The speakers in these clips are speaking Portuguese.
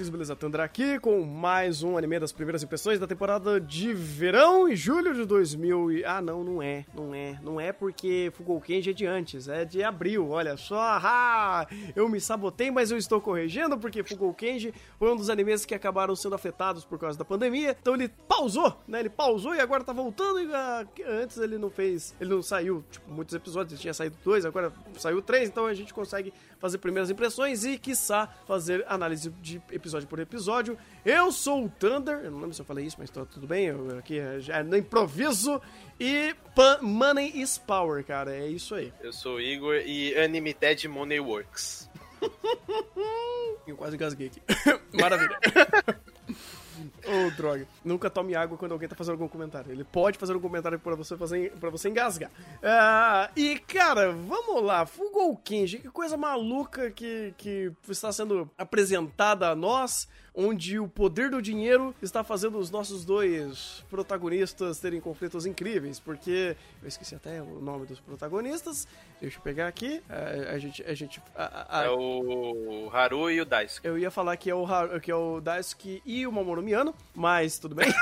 Cris Beleza Tandra aqui com mais um anime das primeiras impressões da temporada de verão e julho de 2000 e... Ah, não, não é, não é. Não é porque Fugou Kenji é de antes, é de abril, olha só. Ah, eu me sabotei, mas eu estou corrigindo porque Fugou Kenji foi um dos animes que acabaram sendo afetados por causa da pandemia. Então ele pausou, né? Ele pausou e agora tá voltando. E, ah, antes ele não fez, ele não saiu, tipo, muitos episódios, ele tinha saído dois, agora saiu três, então a gente consegue fazer primeiras impressões e, quiçá, fazer análise de episódio por episódio. Eu sou o Thunder, eu não lembro se eu falei isso, mas tá tudo bem, eu aqui já é no improviso. E Money is Power, cara, é isso aí. Eu sou o Igor e Unlimited Money Works. eu quase gasguei aqui. Maravilha. Ô, oh, droga. Nunca tome água quando alguém tá fazendo algum comentário. Ele pode fazer um comentário pra você, fazer, pra você engasgar. Uh, e, cara, vamos lá. Fugou Kenji, que coisa maluca que, que está sendo apresentada a nós onde o poder do dinheiro está fazendo os nossos dois protagonistas terem conflitos incríveis, porque eu esqueci até o nome dos protagonistas. Deixa eu pegar aqui. A, a gente, a gente a, a... é o Haru e o Daisuke. Eu ia falar que é o Haru, que é o Daisuke e o Mamoru Miyano, mas tudo bem.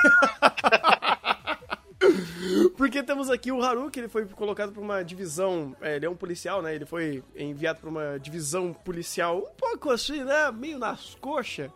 Porque temos aqui o Haru, que ele foi colocado para uma divisão. É, ele é um policial, né? Ele foi enviado para uma divisão policial um pouco assim, né? Meio nas coxas.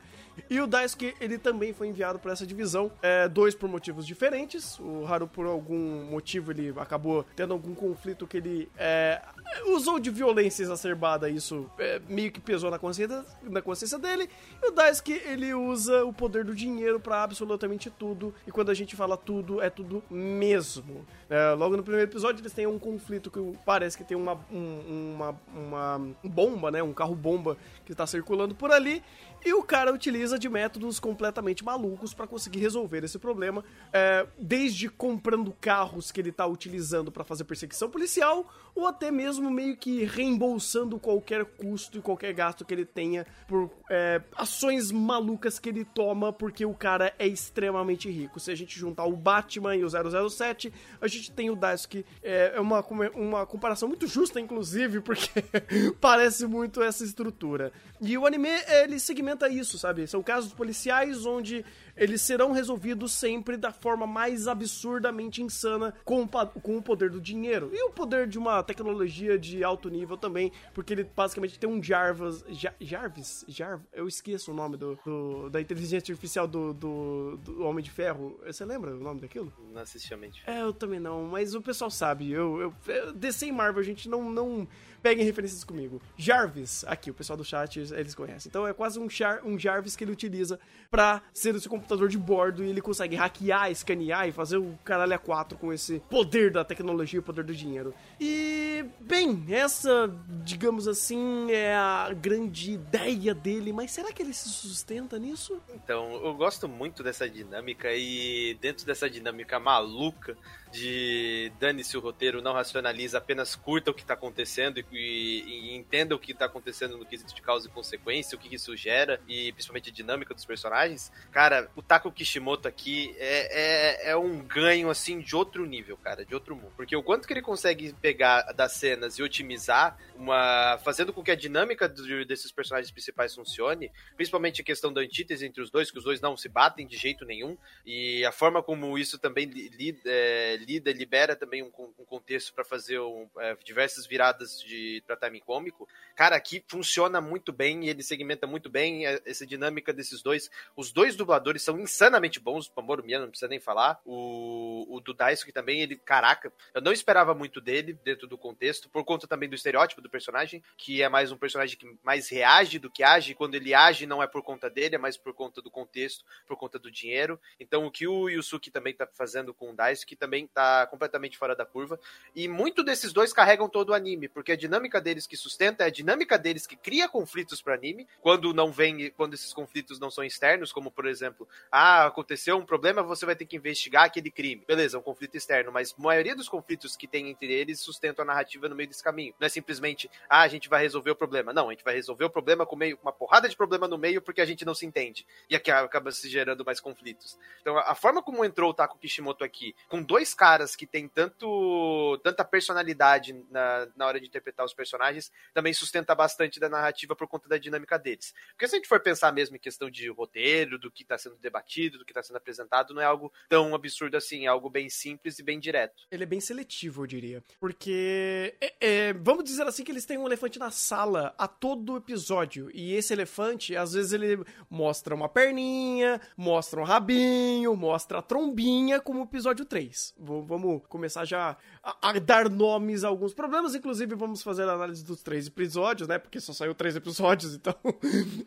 E o Daisuke, ele também foi enviado para essa divisão, é, dois por motivos diferentes. O Haru, por algum motivo, ele acabou tendo algum conflito que ele é, usou de violência exacerbada, isso é, meio que pesou na consciência, na consciência dele. E o Daisuke, ele usa o poder do dinheiro para absolutamente tudo. E quando a gente fala tudo, é tudo mesmo. É, logo no primeiro episódio, eles têm um conflito que parece que tem uma, um, uma, uma bomba, né? Um carro bomba que está circulando por ali. E o cara utiliza de métodos completamente malucos para conseguir resolver esse problema, é, desde comprando carros que ele tá utilizando para fazer perseguição policial, ou até mesmo meio que reembolsando qualquer custo e qualquer gasto que ele tenha por é, ações malucas que ele toma, porque o cara é extremamente rico. Se a gente juntar o Batman e o 007, a gente tem o Daisuke. É, é uma, uma comparação muito justa, inclusive, porque parece muito essa estrutura. E o anime, ele segmenta isso, sabe? São casos policiais onde eles serão resolvidos sempre da forma mais absurdamente insana com o, com o poder do dinheiro. E o poder de uma tecnologia de alto nível também, porque ele basicamente tem um Jarvis. Jarvis? Jarvis? Eu esqueço o nome do, do da inteligência artificial do, do, do, Homem de Ferro. Você lembra o nome daquilo? Não assisti a mente. É, eu também não, mas o pessoal sabe. Eu, eu, eu DC e Marvel, a gente não. não peguem referências comigo. Jarvis, aqui, o pessoal do chat, eles conhecem. Então é quase um, char, um Jarvis que ele utiliza para ser o seu computador de bordo e ele consegue hackear, escanear e fazer o caralho a 4 com esse poder da tecnologia e o poder do dinheiro. E, bem, essa, digamos assim, é a grande ideia dele, mas será que ele se sustenta nisso? Então, eu gosto muito dessa dinâmica e dentro dessa dinâmica maluca de dane-se o roteiro, não racionaliza, apenas curta o que está acontecendo e, e, e, entenda o que está acontecendo no quesito de causa e consequência, o que isso gera e principalmente a dinâmica dos personagens. Cara, o Taco Kishimoto aqui é, é, é um ganho assim de outro nível, cara, de outro mundo. Porque o quanto que ele consegue pegar das cenas e otimizar, uma fazendo com que a dinâmica do, desses personagens principais funcione, principalmente a questão da antítese entre os dois, que os dois não se batem de jeito nenhum, e a forma como isso também lida, é, lida, libera também um, um contexto para fazer um, é, diversas viradas de para timing cômico. Cara, aqui funciona muito bem e ele segmenta muito bem essa dinâmica desses dois. Os dois dubladores são insanamente bons, o Miya não precisa nem falar. O, o do Daisuke também, ele, caraca, eu não esperava muito dele dentro do contexto, por conta também do estereótipo do personagem, que é mais um personagem que mais reage do que age. Quando ele age, não é por conta dele, é mais por conta do contexto, por conta do dinheiro. Então, o que o Yusuke também tá fazendo com o Daisuke também tá completamente fora da curva. E muito desses dois carregam todo o anime, porque a dinâmica deles que sustenta é a dinâmica deles que cria conflitos para anime, quando não vem, quando esses conflitos não são externos, como por exemplo, ah, aconteceu um problema, você vai ter que investigar aquele crime. Beleza, um conflito externo, mas a maioria dos conflitos que tem entre eles sustentam a narrativa no meio desse caminho. Não é simplesmente, ah, a gente vai resolver o problema. Não, a gente vai resolver o problema com meio, uma porrada de problema no meio porque a gente não se entende. E aqui acaba se gerando mais conflitos. Então, a forma como entrou o Taco Kishimoto aqui, com dois caras que tem tanto tanta personalidade na, na hora de interpretar os personagens, também sustenta bastante da narrativa por conta da dinâmica deles. Porque se a gente for pensar mesmo em questão de roteiro, do que está sendo debatido, do que está sendo apresentado, não é algo tão absurdo assim, é algo bem simples e bem direto. Ele é bem seletivo, eu diria. Porque, é, é, vamos dizer assim, que eles têm um elefante na sala a todo episódio. E esse elefante, às vezes, ele mostra uma perninha, mostra um rabinho, mostra a trombinha, como o episódio 3. Vamos começar já a, a, dar nomes a alguns problemas. Inclusive, vamos fazer a análise dos três episódios, né? Porque só saiu três episódios, então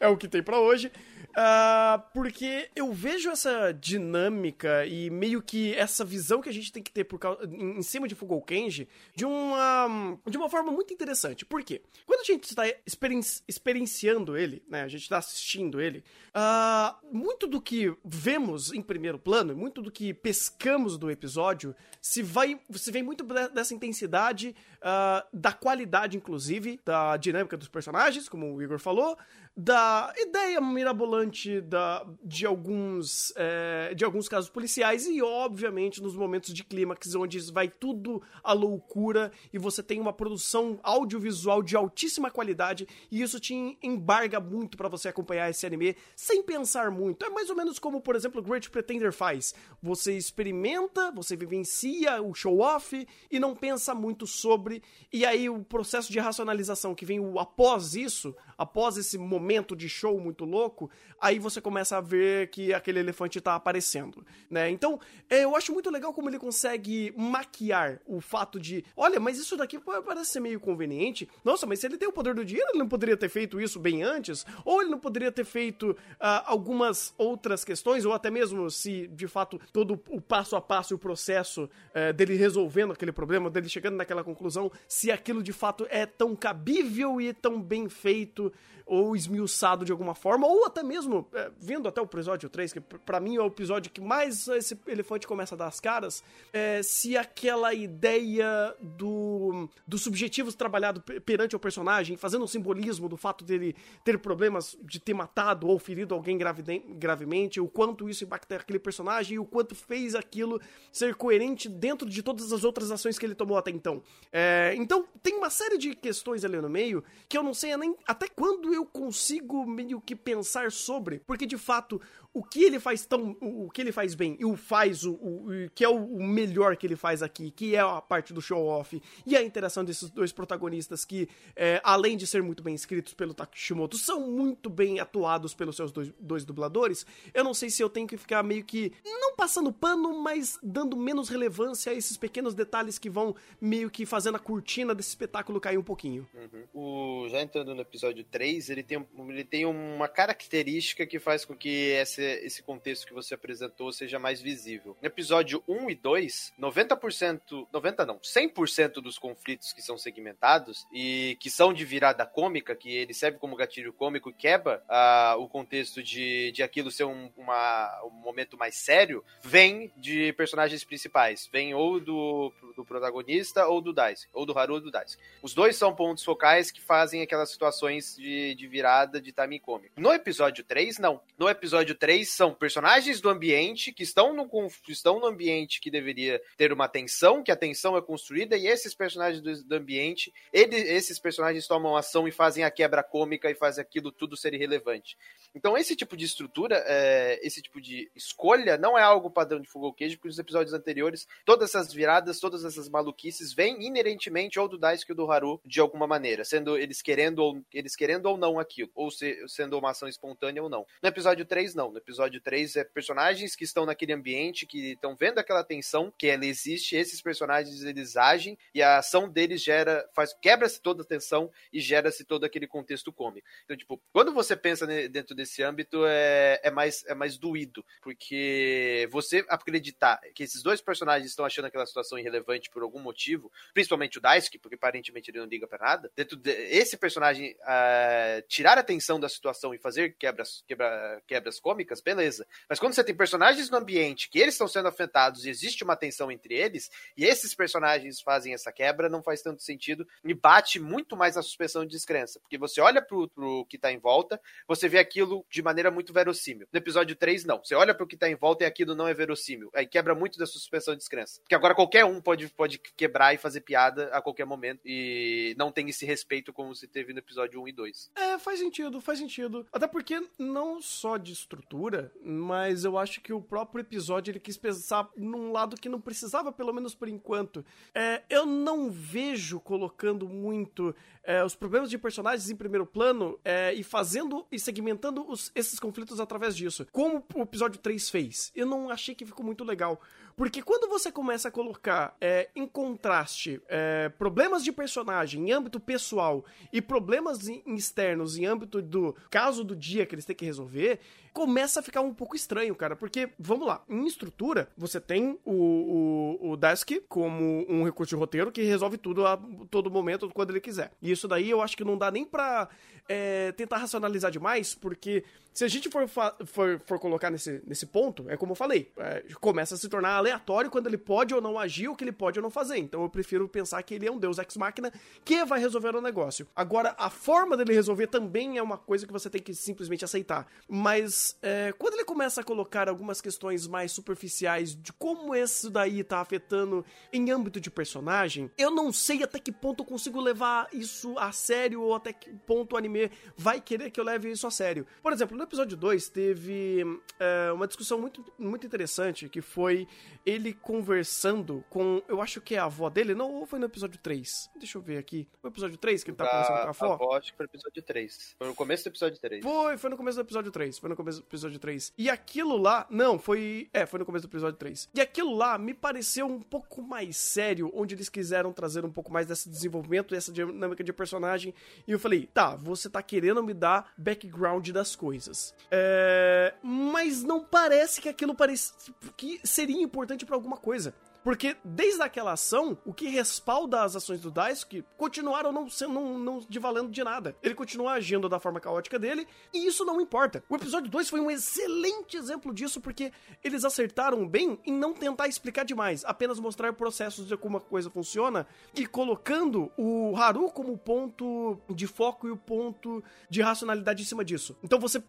é o que tem para hoje. Uh, porque eu vejo essa dinâmica e meio que essa visão que a gente tem que ter por causa, em, em cima de Fugou Kenji de uma, de uma forma muito interessante. Por quê? Quando a gente está experienci, experienciando ele, né, a gente está assistindo ele, uh, muito do que vemos em primeiro plano, muito do que pescamos do episódio, se vai, se vem muito dessa intensidade, uh, da qualidade, inclusive, da dinâmica dos personagens, como o Igor falou, da ideia mirabolante da, de, alguns, é, de alguns casos policiais e, obviamente, nos momentos de clímax, onde vai tudo à loucura e você tem uma produção audiovisual de altíssima qualidade e isso te embarga muito para você acompanhar esse anime sem pensar muito. É mais ou menos como, por exemplo, Great Pretender faz. Você experimenta, você vivencia o show-off e não pensa muito sobre, e aí o processo de racionalização que vem após isso, após esse momento momento de show muito louco, aí você começa a ver que aquele elefante tá aparecendo, né? Então, é, eu acho muito legal como ele consegue maquiar o fato de, olha, mas isso daqui parece ser meio conveniente. Nossa, mas se ele tem o poder do dinheiro, ele não poderia ter feito isso bem antes? Ou ele não poderia ter feito uh, algumas outras questões, ou até mesmo se, de fato, todo o passo a passo e o processo uh, dele resolvendo aquele problema, dele chegando naquela conclusão, se aquilo de fato é tão cabível e tão bem feito ou esmiuçado de alguma forma, ou até mesmo, é, vendo até o episódio 3, que para mim é o episódio que mais esse elefante começa a dar as caras, é, se aquela ideia do, dos subjetivos trabalhado perante o personagem, fazendo um simbolismo do fato dele ter problemas de ter matado ou ferido alguém gravemente, o quanto isso impacta aquele personagem e o quanto fez aquilo ser coerente dentro de todas as outras ações que ele tomou até então. É, então, tem uma série de questões ali no meio que eu não sei nem até quando eu consigo meio que pensar sobre, porque de fato o que ele faz tão. O, que ele faz bem e o faz o, o, que é o, melhor que ele faz aqui, que é a parte do show-off e a interação desses dois protagonistas que, é, além de ser muito bem escritos pelo Takishimoto, são muito bem atuados pelos seus dois, dois dubladores. Eu não sei se eu tenho que ficar meio que. não passando pano, mas dando menos relevância a esses pequenos detalhes que vão meio que fazendo a cortina desse espetáculo cair um pouquinho. Uhum. Já entrando no episódio 3, ele tem, ele tem uma característica que faz com que essa esse contexto que você apresentou seja mais visível. No episódio 1 e 2, 90%, 90 não, 100% dos conflitos que são segmentados e que são de virada cômica, que ele serve como gatilho cômico quebra uh, o contexto de, de aquilo ser um, uma, um momento mais sério, vem de personagens principais. Vem ou do, do protagonista ou do Dice, ou do Haru ou do Dice. Os dois são pontos focais que fazem aquelas situações de, de virada de timing cômico. No episódio 3, não. No episódio 3, três são personagens do ambiente que estão no, estão no ambiente que deveria ter uma tensão, que a tensão é construída, e esses personagens do, do ambiente, ele, esses personagens tomam ação e fazem a quebra cômica e fazem aquilo tudo ser irrelevante. Então, esse tipo de estrutura, é, esse tipo de escolha, não é algo padrão de Fugal Cage, porque nos episódios anteriores, todas essas viradas, todas essas maluquices vêm inerentemente ou do Daisuke ou do Haru, de alguma maneira, sendo eles querendo ou, eles querendo ou não aquilo, ou se, sendo uma ação espontânea ou não. No episódio 3, não. No episódio 3, é personagens que estão naquele ambiente, que estão vendo aquela tensão, que ela existe, esses personagens, eles agem, e a ação deles gera, faz, quebra-se toda a tensão e gera-se todo aquele contexto cômico. Então, tipo, quando você pensa dentro desse âmbito é, é, mais, é mais doído, porque você acreditar que esses dois personagens estão achando aquela situação irrelevante por algum motivo, principalmente o Daisuke, porque aparentemente ele não liga para nada, dentro de, esse personagem uh, tirar a atenção da situação e fazer quebras, quebra, quebras cômicas, beleza. Mas quando você tem personagens no ambiente que eles estão sendo afetados e existe uma tensão entre eles, e esses personagens fazem essa quebra, não faz tanto sentido e bate muito mais na suspensão de descrença, porque você olha pro, pro que tá em volta, você vê aquilo de maneira muito verossímil. No episódio 3, não. Você olha pro que tá em volta e aquilo não é verossímil. Aí quebra muito da suspensão de descrença. Porque agora qualquer um pode, pode quebrar e fazer piada a qualquer momento e não tem esse respeito como se teve no episódio 1 e 2. É, faz sentido, faz sentido. Até porque não só de estrutura, mas eu acho que o próprio episódio ele quis pensar num lado que não precisava, pelo menos por enquanto. É, eu não vejo colocando muito é, os problemas de personagens em primeiro plano é, e fazendo e segmentando os, esses conflitos através disso. Como o episódio 3 fez. Eu não achei que ficou muito legal. Porque quando você começa a colocar é, em contraste é, problemas de personagem em âmbito pessoal e problemas externos em âmbito do caso do dia que eles têm que resolver, começa a ficar um pouco estranho, cara. Porque, vamos lá, em estrutura, você tem o, o, o Desk como um recurso de roteiro que resolve tudo a todo momento, quando ele quiser. E isso daí eu acho que não dá nem pra é, tentar racionalizar demais, porque se a gente for, for, for, colocar nesse, nesse ponto, é como eu falei, é, começa a se tornar aleatório quando ele pode ou não agir, o que ele pode ou não fazer. Então eu prefiro pensar que ele é um deus ex-máquina que vai resolver o negócio. Agora, a forma dele resolver também é uma coisa que você tem que simplesmente aceitar. Mas é, quando ele começa a colocar algumas questões mais superficiais de como isso daí tá afetando em âmbito de personagem, eu não sei até que ponto eu consigo levar isso a sério ou até que ponto o anime vai querer que eu leve isso a sério. Por exemplo, no episódio 2 teve é, uma discussão muito, muito interessante que foi ele conversando com, eu acho que é a avó dele, não, ou foi no episódio 3? Deixa eu ver aqui. Foi no episódio 3 que ele tá conversando com a avó? A avó, acho que foi no episódio 3. Foi no começo do episódio 3. Foi, foi no começo do episódio 3. Foi no começo do episódio 3. E aquilo lá, não, foi, é, foi no começo do episódio 3. E aquilo lá me pareceu um pouco mais sério, onde eles quiseram trazer um pouco mais desse desenvolvimento, essa dinâmica de personagem. E eu falei, tá, você tá querendo me dar background das coisas. É, mas não parece que aquilo parece que seria importante para alguma coisa. Porque desde aquela ação, o que respalda as ações do Daisuke continuaram não, não, não de valendo de nada. Ele continua agindo da forma caótica dele e isso não importa. O episódio 2 foi um excelente exemplo disso porque eles acertaram bem em não tentar explicar demais, apenas mostrar processos de como a coisa funciona e colocando o Haru como ponto de foco e o ponto de racionalidade em cima disso. Então você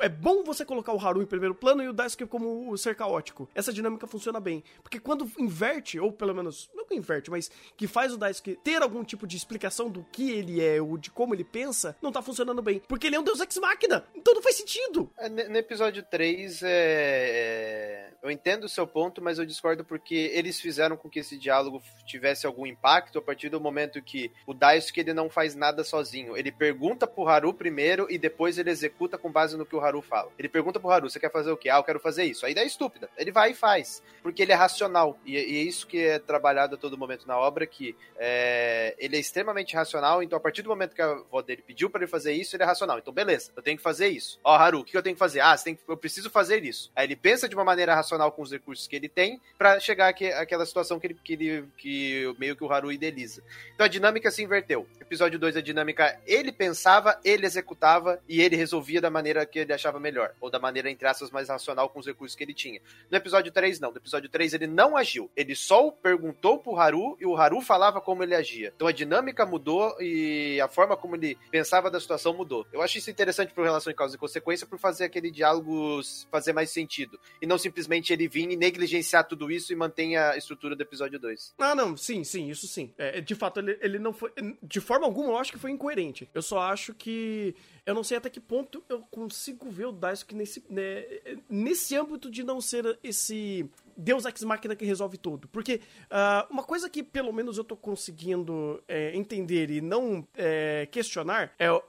é bom você colocar o Haru em primeiro plano e o Daisuke como o ser caótico. Essa dinâmica funciona bem, porque quando inverte, ou pelo menos, não que inverte, mas que faz o Daisuke ter algum tipo de explicação do que ele é ou de como ele pensa, não tá funcionando bem. Porque ele é um deus ex-máquina, então não faz sentido. É, no episódio 3, é, é... eu entendo o seu ponto, mas eu discordo porque eles fizeram com que esse diálogo tivesse algum impacto a partir do momento que o Daisuke ele não faz nada sozinho. Ele pergunta pro Haru primeiro e depois ele executa com base no que o Haru fala. Ele pergunta pro Haru, você quer fazer o quê? Ah, eu quero fazer isso. A ideia é estúpida. Ele vai e faz. Porque ele é racional. E, e é isso que é trabalhado a todo momento na obra, que é, ele é extremamente racional, então a partir do momento que a avó dele pediu para ele fazer isso, ele é racional. Então, beleza, eu tenho que fazer isso. Ó, Haru, o que eu tenho que fazer? Ah, que, eu preciso fazer isso. Aí ele pensa de uma maneira racional com os recursos que ele tem para chegar aqui, àquela situação que ele, que ele que meio que o Haru idealiza. Então a dinâmica se inverteu. Episódio 2, a dinâmica ele pensava, ele executava e ele resolvia da maneira que ele achava melhor, ou da maneira, entre aspas, mais racional com os recursos que ele tinha. No episódio 3, não. No episódio 3, ele não agiu ele só perguntou pro Haru e o Haru falava como ele agia. Então a dinâmica mudou e a forma como ele pensava da situação mudou. Eu acho isso interessante pro relação de causa e consequência por fazer aquele diálogo fazer mais sentido. E não simplesmente ele vir e negligenciar tudo isso e manter a estrutura do episódio 2. Ah, não, sim, sim, isso sim. É, de fato, ele, ele não foi. De forma alguma, eu acho que foi incoerente. Eu só acho que eu não sei até que ponto eu consigo ver o Daisuke nesse, né, nesse âmbito de não ser esse Deus Ex Máquina que resolve tudo. Porque uh, uma coisa que pelo menos eu tô conseguindo é, entender e não é, questionar é, o,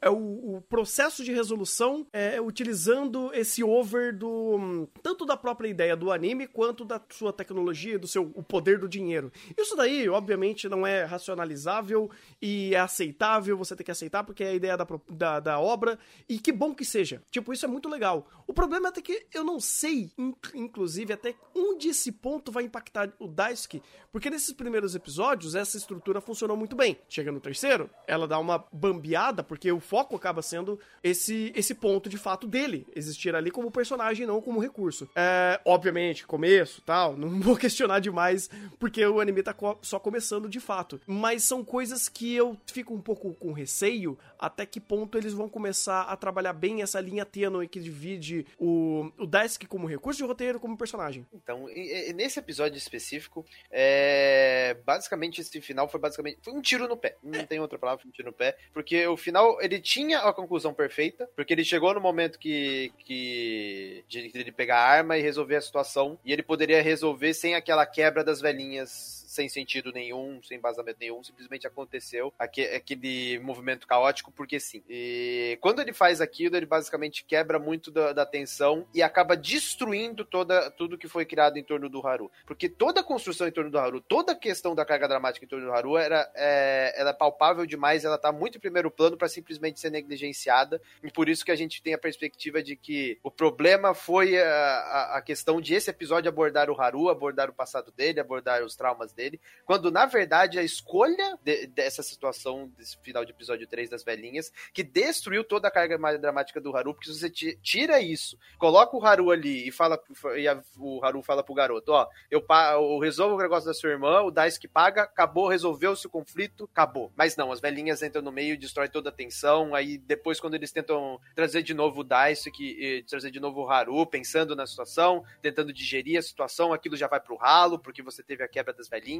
é o, o, processo de resolução é, utilizando esse over do tanto da própria ideia do anime quanto da sua tecnologia, do seu o poder do dinheiro. Isso daí, obviamente, não é racionalizável e é aceitável, você tem que aceitar porque é a ideia da, da da, obra, e que bom que seja. Tipo, isso é muito legal. O problema é que eu não sei, inclusive, até onde esse ponto vai impactar o Daisuke, porque nesses primeiros episódios essa estrutura funcionou muito bem. Chega no terceiro, ela dá uma bambeada, porque o foco acaba sendo esse, esse ponto de fato dele, existir ali como personagem, não como recurso. É, obviamente, começo tal, não vou questionar demais, porque o anime tá só começando de fato. Mas são coisas que eu fico um pouco com receio até que ponto eles vão começar a trabalhar bem essa linha tênue que divide o, o Daisuke como recurso de roteiro como personagem. Então, e, e nesse episódio específico, é, basicamente esse final foi basicamente foi um tiro no pé. Não é. tem outra palavra, foi um tiro no pé, porque o final ele tinha a conclusão perfeita, porque ele chegou no momento que que de, de ele pegar a arma e resolver a situação, e ele poderia resolver sem aquela quebra das velhinhas sem sentido nenhum, sem embasamento nenhum, simplesmente aconteceu aquele movimento caótico porque sim. E quando ele faz aquilo, ele basicamente quebra muito da, da tensão e acaba destruindo toda, tudo que foi criado em torno do Haru. Porque toda a construção em torno do Haru, toda a questão da carga dramática em torno do Haru era, é, ela é palpável demais, ela tá muito em primeiro plano para simplesmente ser negligenciada, e por isso que a gente tem a perspectiva de que o problema foi a, a, a questão de esse episódio abordar o Haru, abordar o passado dele, abordar os traumas dele dele, quando na verdade a escolha de, dessa situação, desse final de episódio 3 das velhinhas, que destruiu toda a carga dramática do Haru, porque se você tira isso, coloca o Haru ali e fala e a, o Haru fala pro garoto, ó, eu, eu resolvo o negócio da sua irmã, o Daisuke paga, acabou, resolveu-se o conflito, acabou. Mas não, as velhinhas entram no meio, destrói toda a tensão, aí depois quando eles tentam trazer de novo o Daisuke, trazer de novo o Haru, pensando na situação, tentando digerir a situação, aquilo já vai pro ralo, porque você teve a quebra das velhinhas,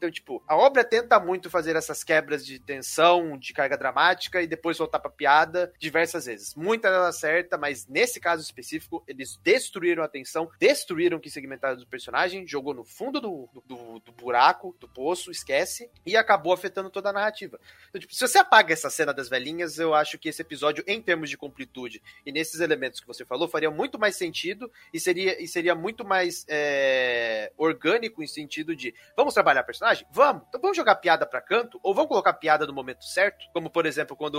Então, tipo, a obra tenta muito fazer essas quebras de tensão, de carga dramática e depois voltar pra piada diversas vezes. Muita dela certa, mas nesse caso específico, eles destruíram a tensão, destruíram o que segmentava do personagem, jogou no fundo do, do, do, buraco, do poço, esquece, e acabou afetando toda a narrativa. Então, tipo, se você apaga essa cena das velhinhas, eu acho que esse episódio, em termos de completude e nesses elementos que você falou, faria muito mais sentido e seria, e seria muito mais é, orgânico em sentido de Vamos trabalhar personagem? Vamos. Então vamos jogar piada pra canto? Ou vamos colocar piada no momento certo? Como, por exemplo, quando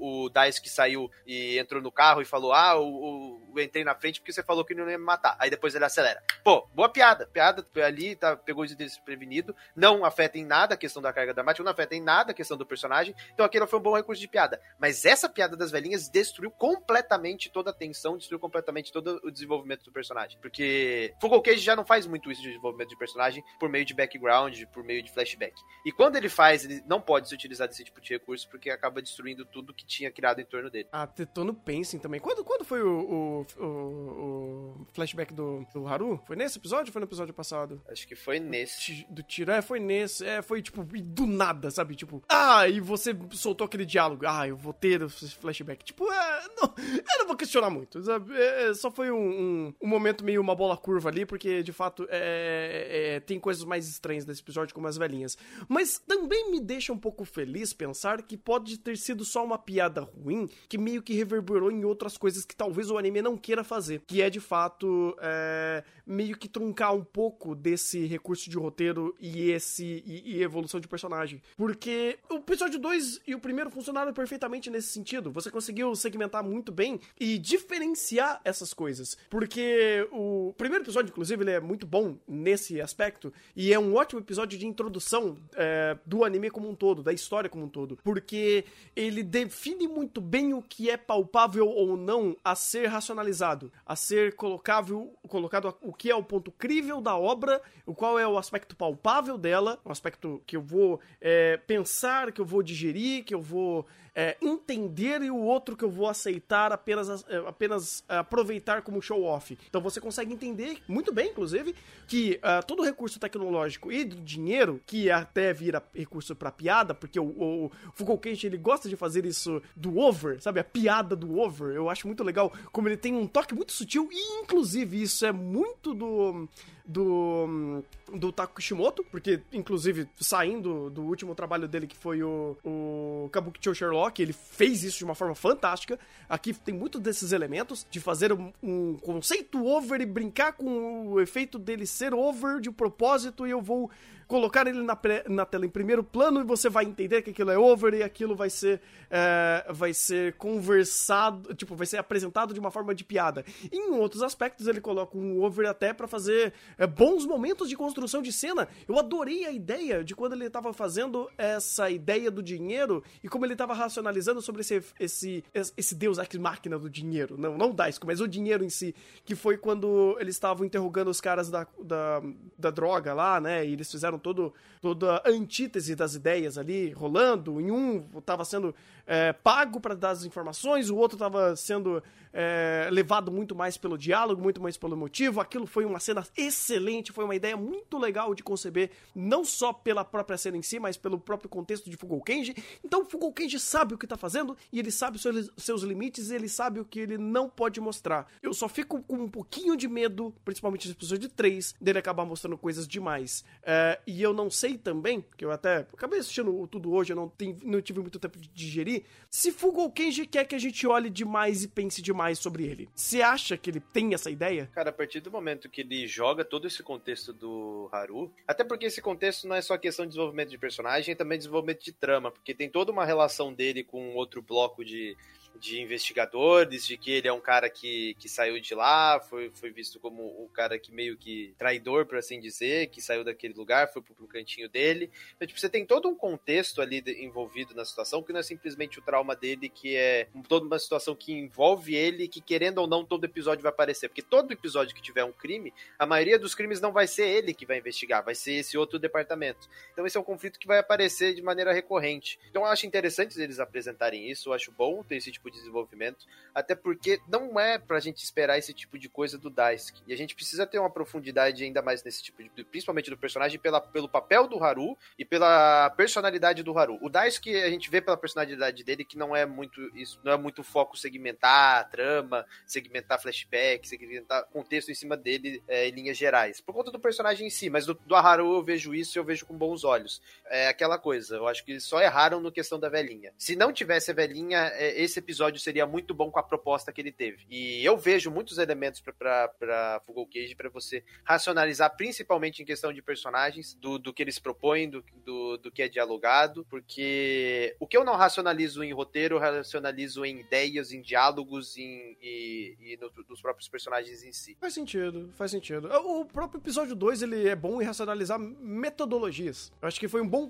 o Daisuke saiu e entrou no carro e falou: Ah, o, o, entrei na frente porque você falou que não ia me matar. Aí depois ele acelera. Pô, boa piada. Piada ali, tá, pegou o desprevenido. Não afeta em nada a questão da carga dramática, não afeta em nada a questão do personagem. Então aquilo foi um bom recurso de piada. Mas essa piada das velhinhas destruiu completamente toda a tensão, destruiu completamente todo o desenvolvimento do personagem. Porque Fugal Cage já não faz muito isso de desenvolvimento de personagem por meio de background background por meio de flashback. E quando ele faz, ele não pode se utilizar desse tipo de recurso porque acaba destruindo tudo que tinha criado em torno dele. Ah, Tetono pensem também. Quando, quando foi o, o, o, o flashback do, do, Haru? Foi nesse episódio ou foi no episódio passado? Acho que foi nesse. Do tiro, é, foi nesse. É, foi tipo, do nada, sabe? Tipo, ah, e você soltou aquele diálogo. Ah, eu vou ter esse flashback. Tipo, é, não, eu não vou questionar muito. Sabe? É, só foi um, um, um, momento meio uma bola curva ali, porque de fato é, é, tem coisas mais estranhas desse episódio, como as velhinhas. Mas também me deixa um pouco feliz pensar que pode ter sido só uma piada ruim que meio que reverberou em outras coisas que talvez o anime não queira fazer. Que é de fato é, meio que truncar um pouco desse recurso de roteiro e esse e, e evolução de personagem. Porque o episódio 2 e o primeiro funcionaram perfeitamente nesse sentido. Você conseguiu segmentar muito bem e diferenciar essas coisas. Porque o primeiro episódio, inclusive, ele é muito bom nesse aspecto e é um ótimo episódio de introdução é, do anime como um todo, da história como um todo. Porque ele define muito bem o que é palpável ou não a ser racionalizado, a ser colocável, colocado o que é o ponto crível da obra, o qual é o aspecto palpável dela, um aspecto que eu vou é, pensar, que eu vou digerir, que eu vou é, entender e o outro que eu vou aceitar apenas, é, apenas é, aproveitar como show-off. Então você consegue entender muito bem, inclusive, que uh, todo recurso tecnológico e do dinheiro, que até vira recurso para piada, porque o, o, Foucault ele gosta de fazer isso do over, sabe? A piada do over. Eu acho muito legal como ele tem um toque muito sutil e, inclusive, isso é muito do do, do Taku Kishimoto, porque, inclusive, saindo do último trabalho dele, que foi o, o Kabukicho Sherlock, ele fez isso de uma forma fantástica. Aqui tem muitos desses elementos, de fazer um, um conceito over e brincar com o efeito dele ser over de propósito, e eu vou colocar ele na, na tela em primeiro plano e você vai entender que aquilo é over e aquilo vai ser, é, vai ser conversado, tipo, vai ser apresentado de uma forma de piada. Em outros aspectos, ele coloca um over até para fazer é, bons momentos de construção de cena. Eu adorei a ideia de quando ele estava fazendo essa ideia do dinheiro e como ele estava racionalizando sobre esse, esse, esse deus ex máquina do dinheiro. Não, não o Daisuke, mas o dinheiro em si. Que foi quando eles estavam interrogando os caras da, da, da droga lá, né? E eles fizeram todo, toda a antítese das ideias ali rolando. Em um estava sendo é, pago para dar as informações, o outro estava sendo é, levado muito mais pelo diálogo, muito mais pelo motivo. Aquilo foi uma cena excelente, foi uma ideia muito legal de conceber, não só pela própria cena em si, mas pelo próprio contexto de Fugou Kenji. Então Fugou Kenji sabe o que está fazendo e ele sabe seus, seus limites e ele sabe o que ele não pode mostrar. Eu só fico com um pouquinho de medo, principalmente nesse episódio 3, dele acabar mostrando coisas demais. É, e eu não sei também, que eu até acabei assistindo tudo hoje, eu não, não tive muito tempo de digerir, se Fugou Kenji quer que a gente olhe demais e pense demais mais sobre ele. Você acha que ele tem essa ideia? Cara, a partir do momento que ele joga todo esse contexto do Haru, até porque esse contexto não é só questão de desenvolvimento de personagem, é também desenvolvimento de trama, porque tem toda uma relação dele com outro bloco de de investigadores, de que ele é um cara que, que saiu de lá, foi, foi visto como o cara que meio que traidor, por assim dizer, que saiu daquele lugar, foi pro, pro cantinho dele. Então, tipo, você tem todo um contexto ali de, envolvido na situação, que não é simplesmente o trauma dele, que é toda uma situação que envolve ele, que querendo ou não, todo episódio vai aparecer. Porque todo episódio que tiver um crime, a maioria dos crimes não vai ser ele que vai investigar, vai ser esse outro departamento. Então esse é um conflito que vai aparecer de maneira recorrente. Então eu acho interessante eles apresentarem isso, eu acho bom ter esse tipo tipo de desenvolvimento, até porque não é pra gente esperar esse tipo de coisa do Daisuke. E a gente precisa ter uma profundidade ainda mais nesse tipo de, principalmente do personagem pela, pelo papel do Haru e pela personalidade do Haru. O Daisuke a gente vê pela personalidade dele que não é muito isso, não é muito foco segmentar trama, segmentar flashback, segmentar contexto em cima dele é, em linhas gerais. Por conta do personagem em si, mas do, do Haru eu vejo isso e eu vejo com bons olhos. É aquela coisa, eu acho que só erraram no questão da velhinha. Se não tivesse a velhinha, é, esse episódio episódio seria muito bom com a proposta que ele teve. E eu vejo muitos elementos para Fugou Cage para você racionalizar, principalmente em questão de personagens, do, do que eles propõem, do, do, do que é dialogado, porque o que eu não racionalizo em roteiro, eu racionalizo em ideias, em diálogos em, e, e no, nos próprios personagens em si. Faz sentido, faz sentido. O próprio episódio 2 ele é bom em racionalizar metodologias. Eu acho que foi um bom,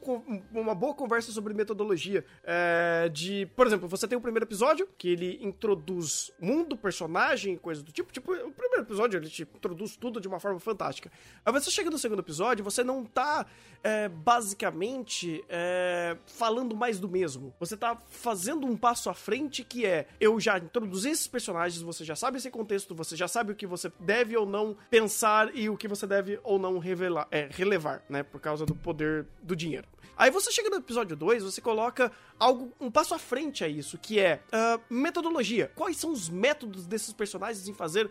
uma boa conversa sobre metodologia. É, de, por exemplo, você tem o primeiro episódio episódio, que ele introduz mundo, personagem, coisa do tipo. Tipo, o primeiro episódio ele te introduz tudo de uma forma fantástica. Aí você chega no segundo episódio, você não tá é, basicamente é, falando mais do mesmo. Você tá fazendo um passo à frente que é: eu já introduzi esses personagens, você já sabe esse contexto, você já sabe o que você deve ou não pensar e o que você deve ou não revelar, é, relevar, né? Por causa do poder do dinheiro. Aí você chega no episódio 2, você coloca algo, um passo à frente a isso, que é uh, metodologia. Quais são os métodos desses personagens em fazer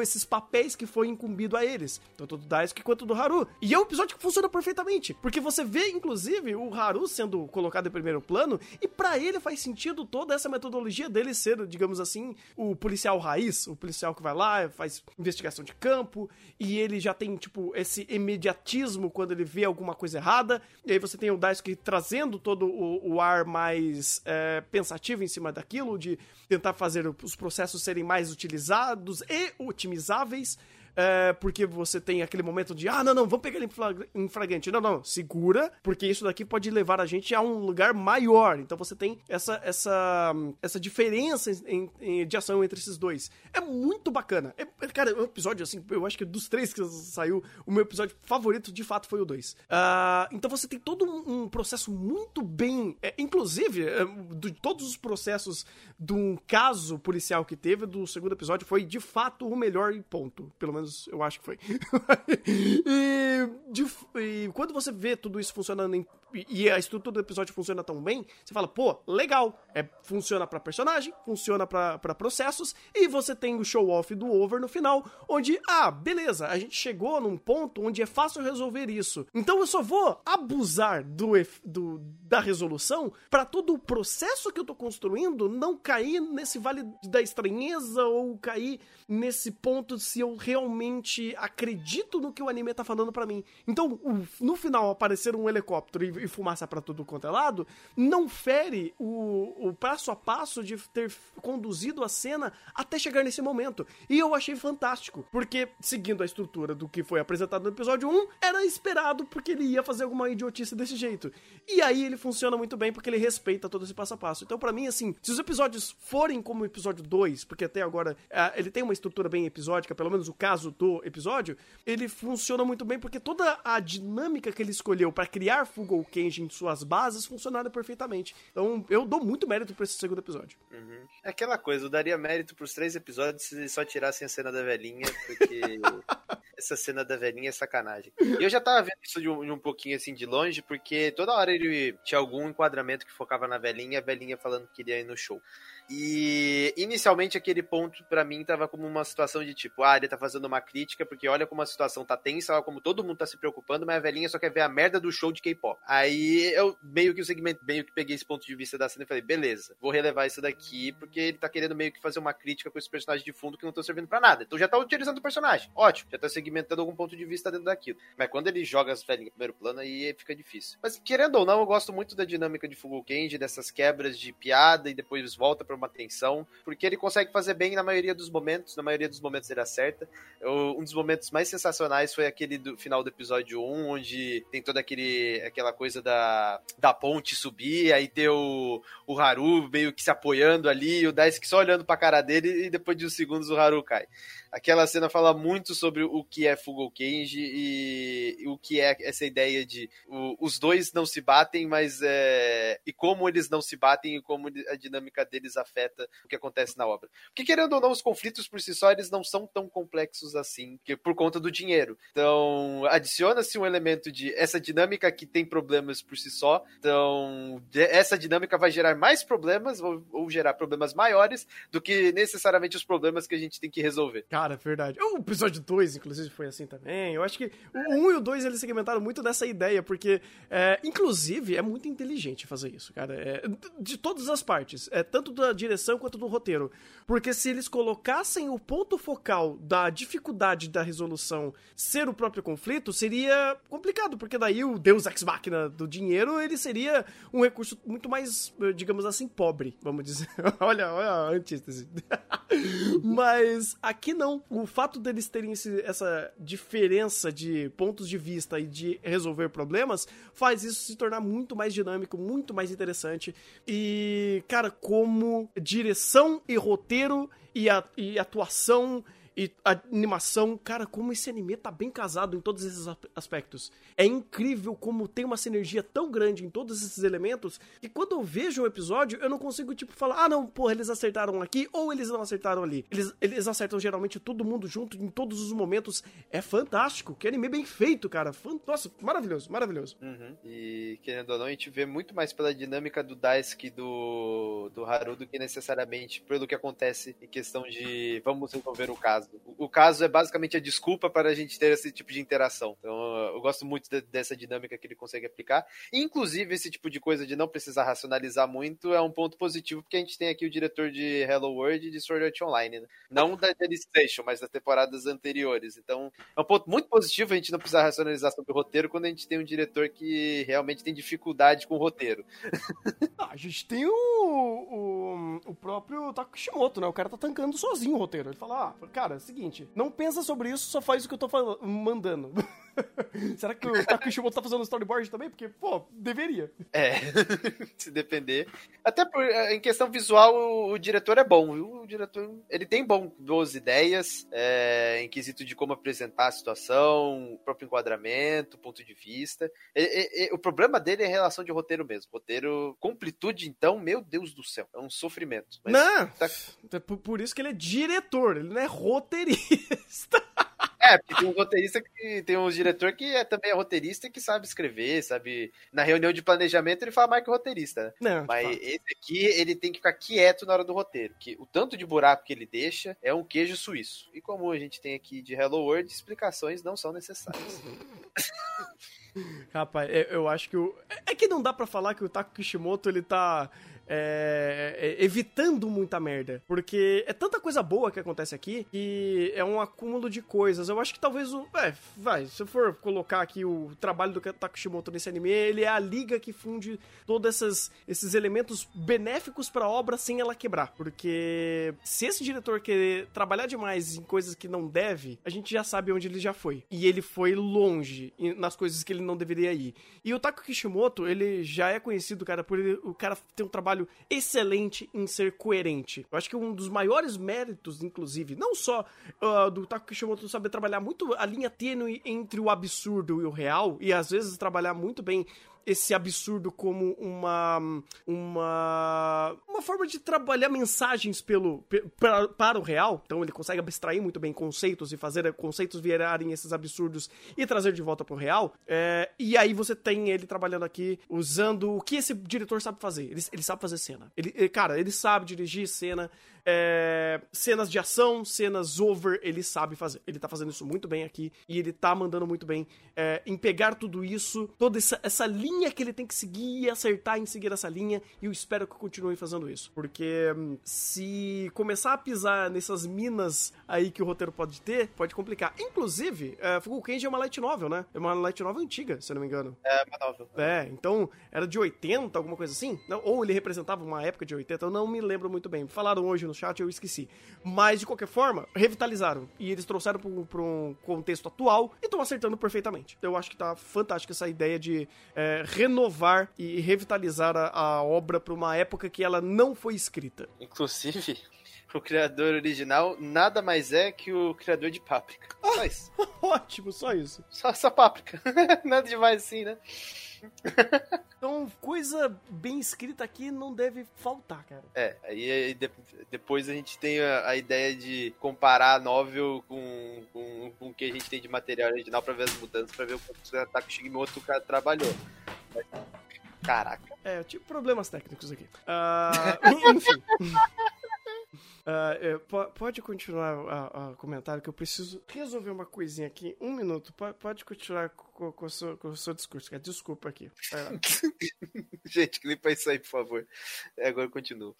esses papéis que foi incumbido a eles, tanto do Daisuke quanto do Haru. E é um episódio que funciona perfeitamente, porque você vê, inclusive, o Haru sendo colocado em primeiro plano, e para ele faz sentido toda essa metodologia dele ser, digamos assim, o policial raiz, o policial que vai lá, faz investigação de campo, e ele já tem, tipo, esse imediatismo quando ele vê alguma coisa errada, e aí você tem o Daisuke trazendo todo o, o ar mais é, pensativo em cima daquilo, de tentar fazer os processos serem mais utilizados e otimizáveis é, porque você tem aquele momento de, ah, não, não, vamos pegar ele em flagrante. Não, não, segura, porque isso daqui pode levar a gente a um lugar maior. Então você tem essa, essa, essa diferença em, em, de ação entre esses dois. É muito bacana. É, cara, o episódio, assim, eu acho que dos três que saiu, o meu episódio favorito de fato foi o dois. Uh, então você tem todo um, um processo muito bem. É, inclusive, é, de todos os processos de um caso policial que teve, do segundo episódio, foi de fato o melhor ponto. Pelo menos menos eu acho que foi. e, de, e, quando você vê tudo isso funcionando em, e a estrutura do episódio funciona tão bem, você fala, pô, legal. É, funciona para personagem, funciona para processos, e você tem o show-off do over no final, onde, ah, beleza, a gente chegou num ponto onde é fácil resolver isso. Então eu só vou abusar do, do da resolução para todo o processo que eu tô construindo não cair nesse vale da estranheza ou cair nesse ponto se eu realmente acredito no que o anime tá falando para mim. Então, no final aparecer um helicóptero e, e fumaça para tudo quanto é lado, não fere o, o passo a passo de ter conduzido a cena até chegar nesse momento. E eu achei fantástico, porque seguindo a estrutura do que foi apresentado no episódio 1, era esperado porque ele ia fazer alguma idiotice desse jeito. E aí ele funciona muito bem porque ele respeita todo esse passo a passo. Então, para mim, assim, se os episódios forem como o episódio 2, porque até agora uh, ele tem uma estrutura bem episódica, pelo menos o caso do episódio, ele funciona muito bem porque toda a dinâmica que ele escolheu para criar Fugou Kenji em suas bases funcionaram perfeitamente. Então, eu dou muito mérito pra esse segundo episódio. Uhum. É aquela coisa, eu daria mérito pros três episódios se só tirassem a cena da velhinha, porque essa cena da velhinha é sacanagem. E eu já tava vendo isso de um, de um, pouquinho assim de longe, porque toda hora ele tinha algum enquadramento que focava na velhinha, a velhinha falando que queria ir no show. E inicialmente aquele ponto para mim tava como uma situação de tipo, ah, ele tá fazendo uma crítica porque olha como a situação tá tensa, olha como todo mundo tá se preocupando, mas a velhinha só quer ver a merda do show de K-pop. Aí eu meio que o segmento, meio que peguei esse ponto de vista da cena e falei, beleza, vou relevar isso daqui porque ele tá querendo meio que fazer uma crítica com esse personagem de fundo que não estão servindo para nada. Então já tá utilizando o personagem. Ótimo, já tá segmentando algum ponto de vista dentro daquilo. Mas quando ele joga as velhinhas em primeiro plano, aí fica difícil. Mas querendo ou não, eu gosto muito da dinâmica de Fugo Kenji, dessas quebras de piada e depois volta para uma tensão porque ele consegue fazer bem na maioria dos momentos, na maioria dos momentos ele acerta. Eu, um dos momentos mais sensacionais foi aquele do final do episódio 1, onde tem toda aquele, aquela coisa da, da ponte subir, aí ter o, o Haru meio que se apoiando ali, e o Daisuke só olhando pra cara dele, e depois de uns segundos o Haru cai. Aquela cena fala muito sobre o que é Fugo Kenji e, e o que é essa ideia de o, os dois não se batem, mas é, e como eles não se batem e como a dinâmica deles afeta o que acontece na obra. Porque querendo ou não, os conflitos por si só eles não são tão complexos assim, que por conta do dinheiro. Então, adiciona-se um elemento de essa dinâmica que tem problemas por si só. Então, essa dinâmica vai gerar mais problemas ou, ou gerar problemas maiores do que necessariamente os problemas que a gente tem que resolver. Cara, verdade. O episódio 2, inclusive, foi assim também. Eu acho que o 1 um e o 2 eles segmentaram muito dessa ideia, porque, é, inclusive, é muito inteligente fazer isso, cara. É, de todas as partes. É, tanto da direção quanto do roteiro. Porque se eles colocassem o ponto focal da dificuldade da resolução ser o próprio conflito, seria complicado, porque daí o Deus Ex Machina do dinheiro, ele seria um recurso muito mais, digamos assim, pobre, vamos dizer. olha, olha a antítese. Mas aqui não não. O fato deles terem esse, essa diferença de pontos de vista e de resolver problemas faz isso se tornar muito mais dinâmico, muito mais interessante. E, cara, como direção e roteiro e, a, e atuação e a animação, cara, como esse anime tá bem casado em todos esses aspectos. É incrível como tem uma sinergia tão grande em todos esses elementos que quando eu vejo o um episódio, eu não consigo, tipo, falar, ah, não, porra, eles acertaram aqui ou eles não acertaram ali. Eles, eles acertam geralmente todo mundo junto em todos os momentos. É fantástico. Que anime bem feito, cara. Nossa, maravilhoso, maravilhoso. Uhum. E, querendo ou não, a gente vê muito mais pela dinâmica do Daisuke do, do Haru do que necessariamente pelo que acontece em questão de vamos resolver o caso. O, caso é basicamente a desculpa para a gente ter esse tipo de interação. Então, eu gosto muito de, dessa dinâmica que ele consegue aplicar. Inclusive, esse tipo de coisa de não precisar racionalizar muito é um ponto positivo, porque a gente tem aqui o diretor de Hello World e de Sword Art Online, né? Não da Daily Station, mas das temporadas anteriores. Então, é um ponto muito positivo a gente não precisar racionalizar sobre o roteiro quando a gente tem um diretor que realmente tem dificuldade com o roteiro. A gente tem o, o, o próprio Taku Kishimoto, né? O cara tá tancando sozinho o roteiro. Ele fala, ah, cara, seguinte, não pensa sobre isso, só faz o que eu tô mandando. Será que o Taku Kishimoto tá fazendo storyboard também? Porque, pô, deveria. É, se depender. Até por, é, em questão visual, o, o, diretor é bom, viu? O diretor, ele tem bom, boas ideias, é, em quesito de como apresentar a situação, o próprio enquadramento, ponto de vista. E, e, o problema dele é a relação de roteiro mesmo. Roteiro, completude, então, meu Deus do céu, é um sofrimento. Não, tá... É por isso que ele é diretor, ele não é roteirista. É, porque tem um roteirista que tem um diretor que é, também é roteirista e que sabe escrever, sabe. Na reunião de planejamento ele fala mais que roteirista, né? Não, Mas esse aqui, ele tem que ficar quieto na hora do roteiro. Que o tanto de buraco que ele deixa é um queijo suíço. E como a gente tem aqui de Hello World, explicações não são necessárias. Rapaz, eu acho que o. É que não dá para falar que o Taku Kishimoto ele tá é, é, evitando muita merda. Porque é tanta coisa boa que acontece aqui que é um acúmulo de coisas. Eu acho que talvez o. É, vai, se eu for colocar aqui o trabalho do Takashimoto nesse anime, ele é a liga que funde todos esses, esses elementos benéficos pra obra sem ela quebrar. Porque se esse diretor querer trabalhar demais em coisas que não deve, a gente já sabe onde ele já foi. E ele foi longe nas coisas que ele não deveria ir. E o Taku Kishimoto, ele já é conhecido, cara, por ele, o cara ter um trabalho excelente em ser coerente. Eu acho que um dos maiores méritos, inclusive, não só uh, do Taku Kishimoto saber trabalhar muito a linha tênue entre o absurdo e o real, e às vezes trabalhar muito bem esse absurdo como uma uma uma forma de trabalhar mensagens pelo para, para o real. Então ele consegue abstrair muito bem conceitos e fazer conceitos virarem esses absurdos e trazer de volta pro real. É, e aí você tem ele trabalhando aqui usando o que esse diretor sabe fazer. Ele, ele sabe fazer cena. Ele, cara, ele sabe dirigir cena, é, cenas de ação, cenas over, ele sabe fazer. Ele tá fazendo isso muito bem aqui e ele tá mandando muito bem é, em pegar tudo isso, toda essa, essa linha que ele tem que seguir e acertar em seguir essa linha. E eu espero que continue fazendo isso, porque hum, se começar a pisar nessas minas aí que o roteiro pode ter, pode complicar. Inclusive, é, Fugu Kenji é uma light novel, né? É uma light novel antiga, se eu não me engano. É, uma novel. É, então era de 80, alguma coisa assim? Ou ele representava uma época de 80, eu não me lembro muito bem. Falaram hoje no chat, eu esqueci. Mas, de qualquer forma, revitalizaram. E eles trouxeram para um contexto atual e estão acertando perfeitamente. Eu acho que tá fantástica essa ideia de é, renovar e revitalizar a, a obra para uma época que ela não foi escrita. Inclusive, o criador original nada mais é que o criador de Páprica. Só isso. Ótimo, só isso. Só, só Páprica. nada demais assim, né? então, coisa bem escrita aqui não deve faltar, cara. É, aí, de, depois a gente tem a, a, ideia de comparar a novel com, com, com o que a gente tem de material original pra ver as mudanças, pra ver o que o Ataque Shigimoto trabalhou. Mas, caraca. É, eu tive problemas técnicos aqui. Uh, enfim. Uh, pode continuar o comentário que eu preciso resolver uma coisinha aqui. Um minuto. Pode, pode continuar com, com, o seu, com o seu discurso. Desculpa aqui. Gente, clipa isso aí, por favor. É, agora eu continuo.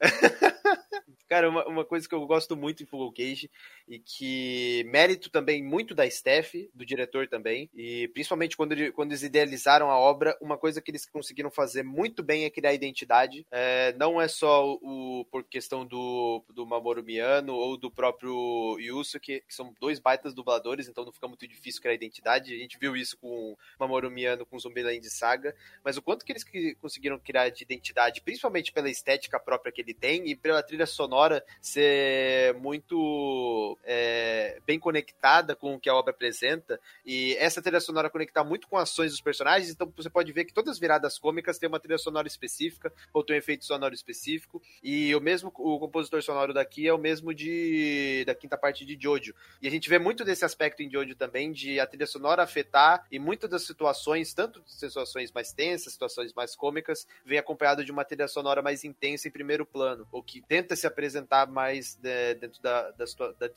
Cara, uma, uma coisa que eu gosto muito em Full Cage e que mérito também muito da Steph, do diretor também, e principalmente quando, quando eles idealizaram a obra, uma coisa que eles conseguiram fazer muito bem é criar identidade. É, não é só o, por questão do, do Mamoru Miyano ou do próprio Yusuke, que são dois baitas dubladores, então não fica muito difícil criar identidade. A gente viu isso com Mamoru Miyano com Zumbiland Saga, mas o quanto que eles conseguiram criar de identidade, principalmente pela estética própria que ele tem e pela trilha sonora sonora ser muito é, bem conectada com o que a obra apresenta. E essa trilha sonora conectar muito com ações dos personagens, então você pode ver que todas as viradas cômicas têm uma trilha sonora específica ou tem um efeito sonoro específico. E o mesmo o compositor sonoro daqui é o mesmo de da quinta parte de Jojo. E a gente vê muito desse aspecto em Jojo também de a trilha sonora afetar e muitas das situações, tanto situações mais tensas, situações mais cômicas, vem acompanhado de uma trilha sonora mais intensa em primeiro plano, ou que tenta se apresentar apresentar mais de, dentro, da, da,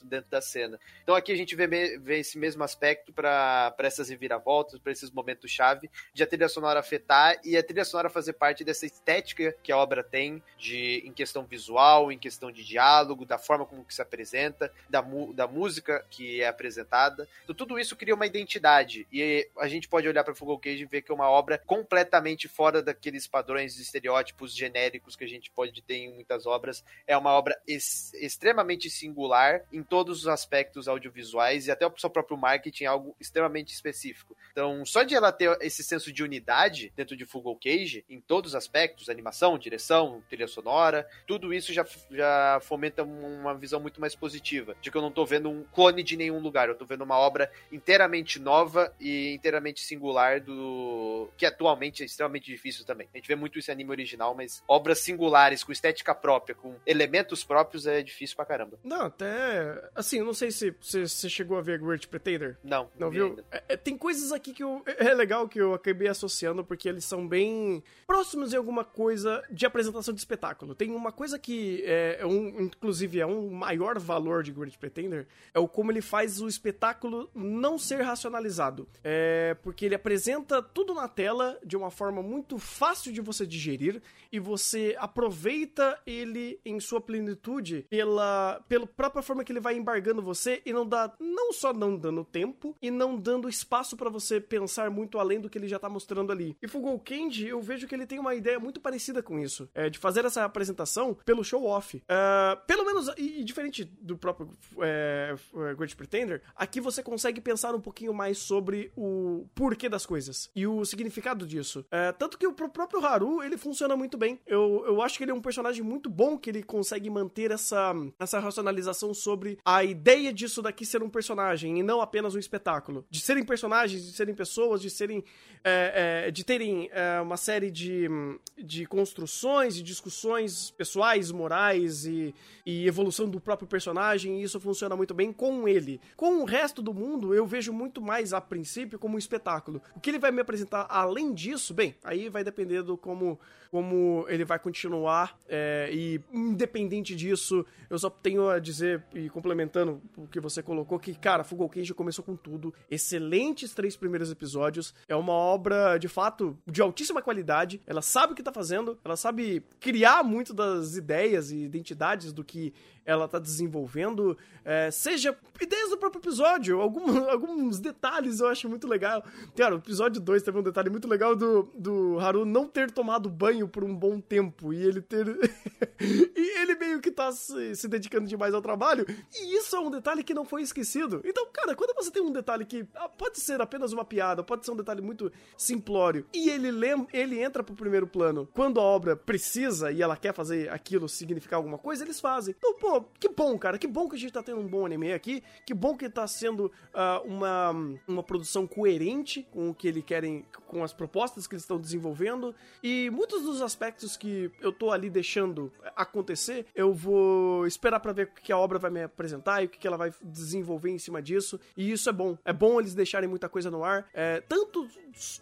dentro da cena. Então aqui a gente vê, vê esse mesmo aspecto para essas reviravoltas, para esses momentos-chave, de a trilha sonora afetar e a trilha sonora fazer parte dessa estética que a obra tem, de, em questão visual, em questão de diálogo, da forma como que se apresenta, da, da música que é apresentada. Então tudo isso cria uma identidade e a gente pode olhar para Fugal Cage e ver que é uma obra completamente fora daqueles padrões de estereótipos genéricos que a gente pode ter em muitas obras. É uma obra ex extremamente singular em todos os aspectos audiovisuais e até o seu próprio marketing é algo extremamente específico. Então, só de ela ter esse senso de unidade dentro de Fugal Cage, em todos os aspectos, animação, direção, trilha sonora, tudo isso já, já fomenta uma visão muito mais positiva, de que eu não tô vendo um clone de nenhum lugar, eu tô vendo uma obra inteiramente nova e inteiramente singular do que atualmente é extremamente difícil também. A gente vê muito isso em anime original, mas obras singulares com estética própria, com elementos projetos próprios é difícil pra caramba. Não, até. Assim, eu não sei se você chegou a ver Great Pretender. Não, não viu? É, é, tem coisas aqui que eu, é legal que eu acabei associando porque eles são bem próximos em alguma coisa de apresentação de espetáculo. Tem uma coisa que é, é um, inclusive, é um maior valor de Great Pretender, é o como ele faz o espetáculo não ser racionalizado. É porque ele apresenta tudo na tela de uma forma muito fácil de você digerir e você aproveita ele em sua plenitude pela, pela própria forma que ele vai embargando você e não dá, não só não dando tempo e não dando espaço para você pensar muito além do que ele já tá mostrando ali. E Fugou Candy, eu vejo que ele tem uma ideia muito parecida com isso, é, de fazer essa apresentação pelo show off. Uh, pelo menos, e, e, diferente do próprio é, Great Pretender, aqui você consegue pensar um pouquinho mais sobre o porquê das coisas e o significado disso. É, tanto que o próprio Haru, ele funciona muito bem. Eu, eu acho que ele é um personagem muito bom que ele consegue manter essa, essa racionalização sobre a ideia disso daqui ser um personagem e não apenas um espetáculo. De serem personagens, de serem pessoas, de serem. É, é, de terem é, uma série de, de construções e discussões pessoais, morais e, e evolução do próprio personagem, e isso funciona muito bem com ele. Com o resto do mundo, eu vejo muito mais a princípio como um espetáculo. O que ele vai me apresentar além disso, bem, aí vai depender do como como ele vai continuar é, e independente disso, eu só tenho a dizer e complementando o que você colocou que, cara, Fugal Cage começou com tudo, excelentes três primeiros episódios, é uma obra de fato de altíssima qualidade, ela sabe o que tá fazendo, ela sabe criar muito das ideias e identidades do que ela tá desenvolvendo, é, seja ideias do próprio episódio, algum, alguns detalhes eu acho muito legal. Cara, o episódio 2 teve um detalhe muito legal do, do Haru não ter tomado banho por um bom tempo e ele ter. e ele meio que tá se, se, dedicando demais ao trabalho, e isso é um detalhe que não foi esquecido. Então, cara, quando você tem um detalhe que ah, pode ser apenas uma piada, pode ser um detalhe muito simplório, e ele, lem ele entra pro primeiro plano quando a obra precisa e ela quer fazer aquilo significar alguma coisa, eles fazem. Então, pô, que bom, cara, que bom que a gente tá tendo um bom anime aqui, que bom que tá sendo uh, uma, uma produção coerente com o que eles querem, com as propostas que eles estão desenvolvendo, e muitos dos aspectos que eu tô ali deixando acontecer, eu vou esperar para ver o que a obra vai me apresentar e o que ela vai desenvolver em cima disso, e isso é bom. É bom eles deixarem muita coisa no ar, é, tanto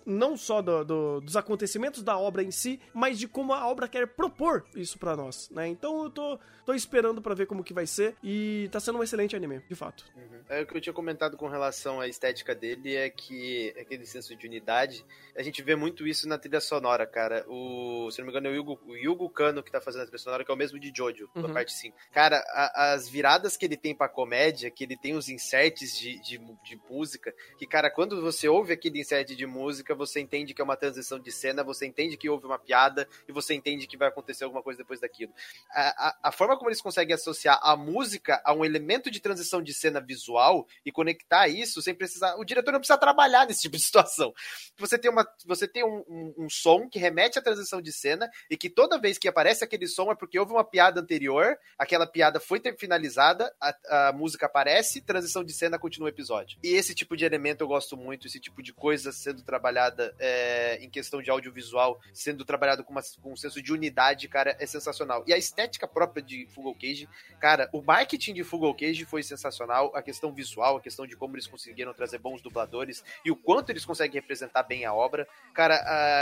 não só do, do, dos acontecimentos da obra em si, mas de como a obra quer propor isso para nós, né? Então eu tô, tô esperando para ver como que vai ser e tá sendo um excelente anime, de fato. Uhum. É o que eu tinha comentado com relação à estética dele é que aquele senso de unidade, a gente vê muito isso na trilha sonora, cara. O, se não me engano, é o Yugo, o Yugo Kano que tá fazendo a trilha sonora, que é o mesmo de Jojo, uhum. na parte 5. Cara, a, as viradas que ele tem pra comédia, que ele tem os inserts de, de, de música, que, cara, quando você ouve aquele insert de música, você entende que é uma transição de cena, você entende que houve uma piada e você entende que vai acontecer alguma coisa depois daquilo. A, a, a forma como eles conseguem associar a música a um elemento de transição de cena visual e conectar isso sem precisar. O diretor não precisa trabalhar nesse tipo de situação. Você tem, uma, você tem um, um, um som que remete à transição de cena e que toda vez que aparece aquele som é porque houve uma piada anterior, aquela piada foi finalizada, a, a música aparece, transição de cena continua o episódio. E esse tipo de elemento eu gosto muito, esse tipo de coisa sendo trabalhada é, em questão de audiovisual, sendo trabalhado com, uma, com um senso de unidade, cara, é sensacional. E a estética própria de Fugal Cage, cara, o marketing de Fugal Cage foi sensacional, a questão visual, a questão de como eles conseguiram trazer bons dubladores e o quanto eles conseguem representar bem a obra. Cara,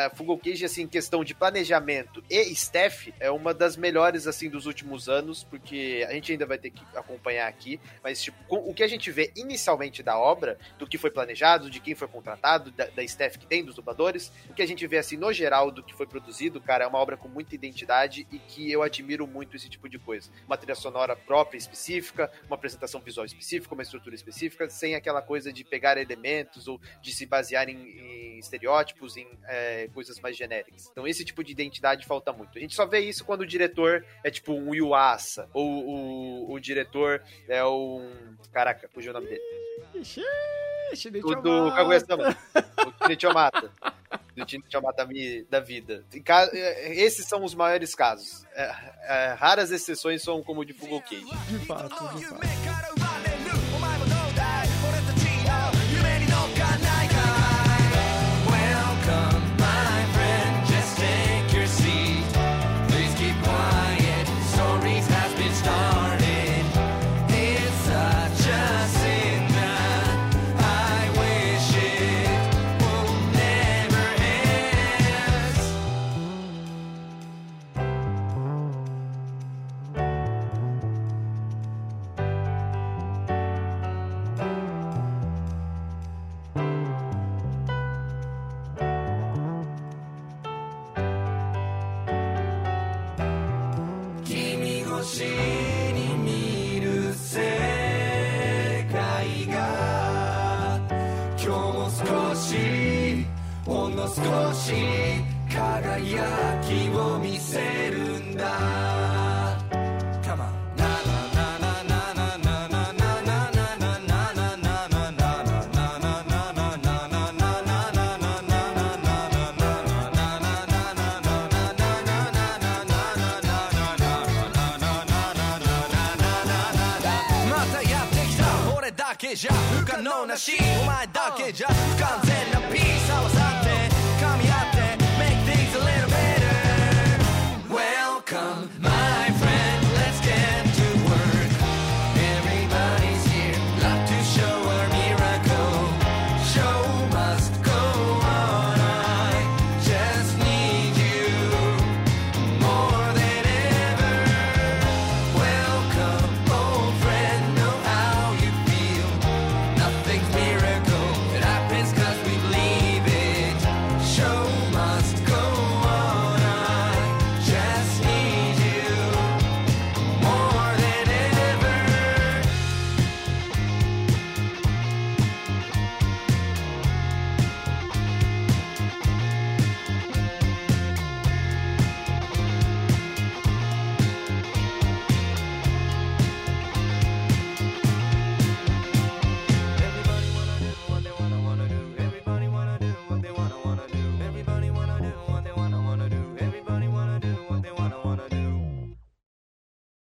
a Fugal Cage, assim, em questão de planejamento e staff, é uma das melhores, assim, dos últimos anos, porque a gente ainda vai ter que acompanhar aqui, mas, tipo, o que a gente vê inicialmente da obra, do que foi planejado, de quem foi contratado, da, da staff que tem, dos dubladores, o que a gente vê, assim, no geral, do que foi produzido, cara, é uma obra com muita identidade e que eu admiro muito esse tipo de coisa. Uma trilha sonora própria, específica, uma apresentação visual específica, uma estrutura específica, sem aquela coisa de pegar elementos ou de se basear em, em estereótipos, em é, coisas mais genéricas. Então esse tipo de identidade falta muito. A gente só vê isso quando o diretor é tipo um Yuasa, ou o, o diretor é um... Caraca, fugiu o nome dele. O do Kaguya-sama. O Kinichio Mata do Tinichio Matami da vida. É, esses são os maiores casos. É, é, raras exceções são como o de Fugo Cage. De fato, de fato. じゃ不可能なし。お前だけじゃ不完全な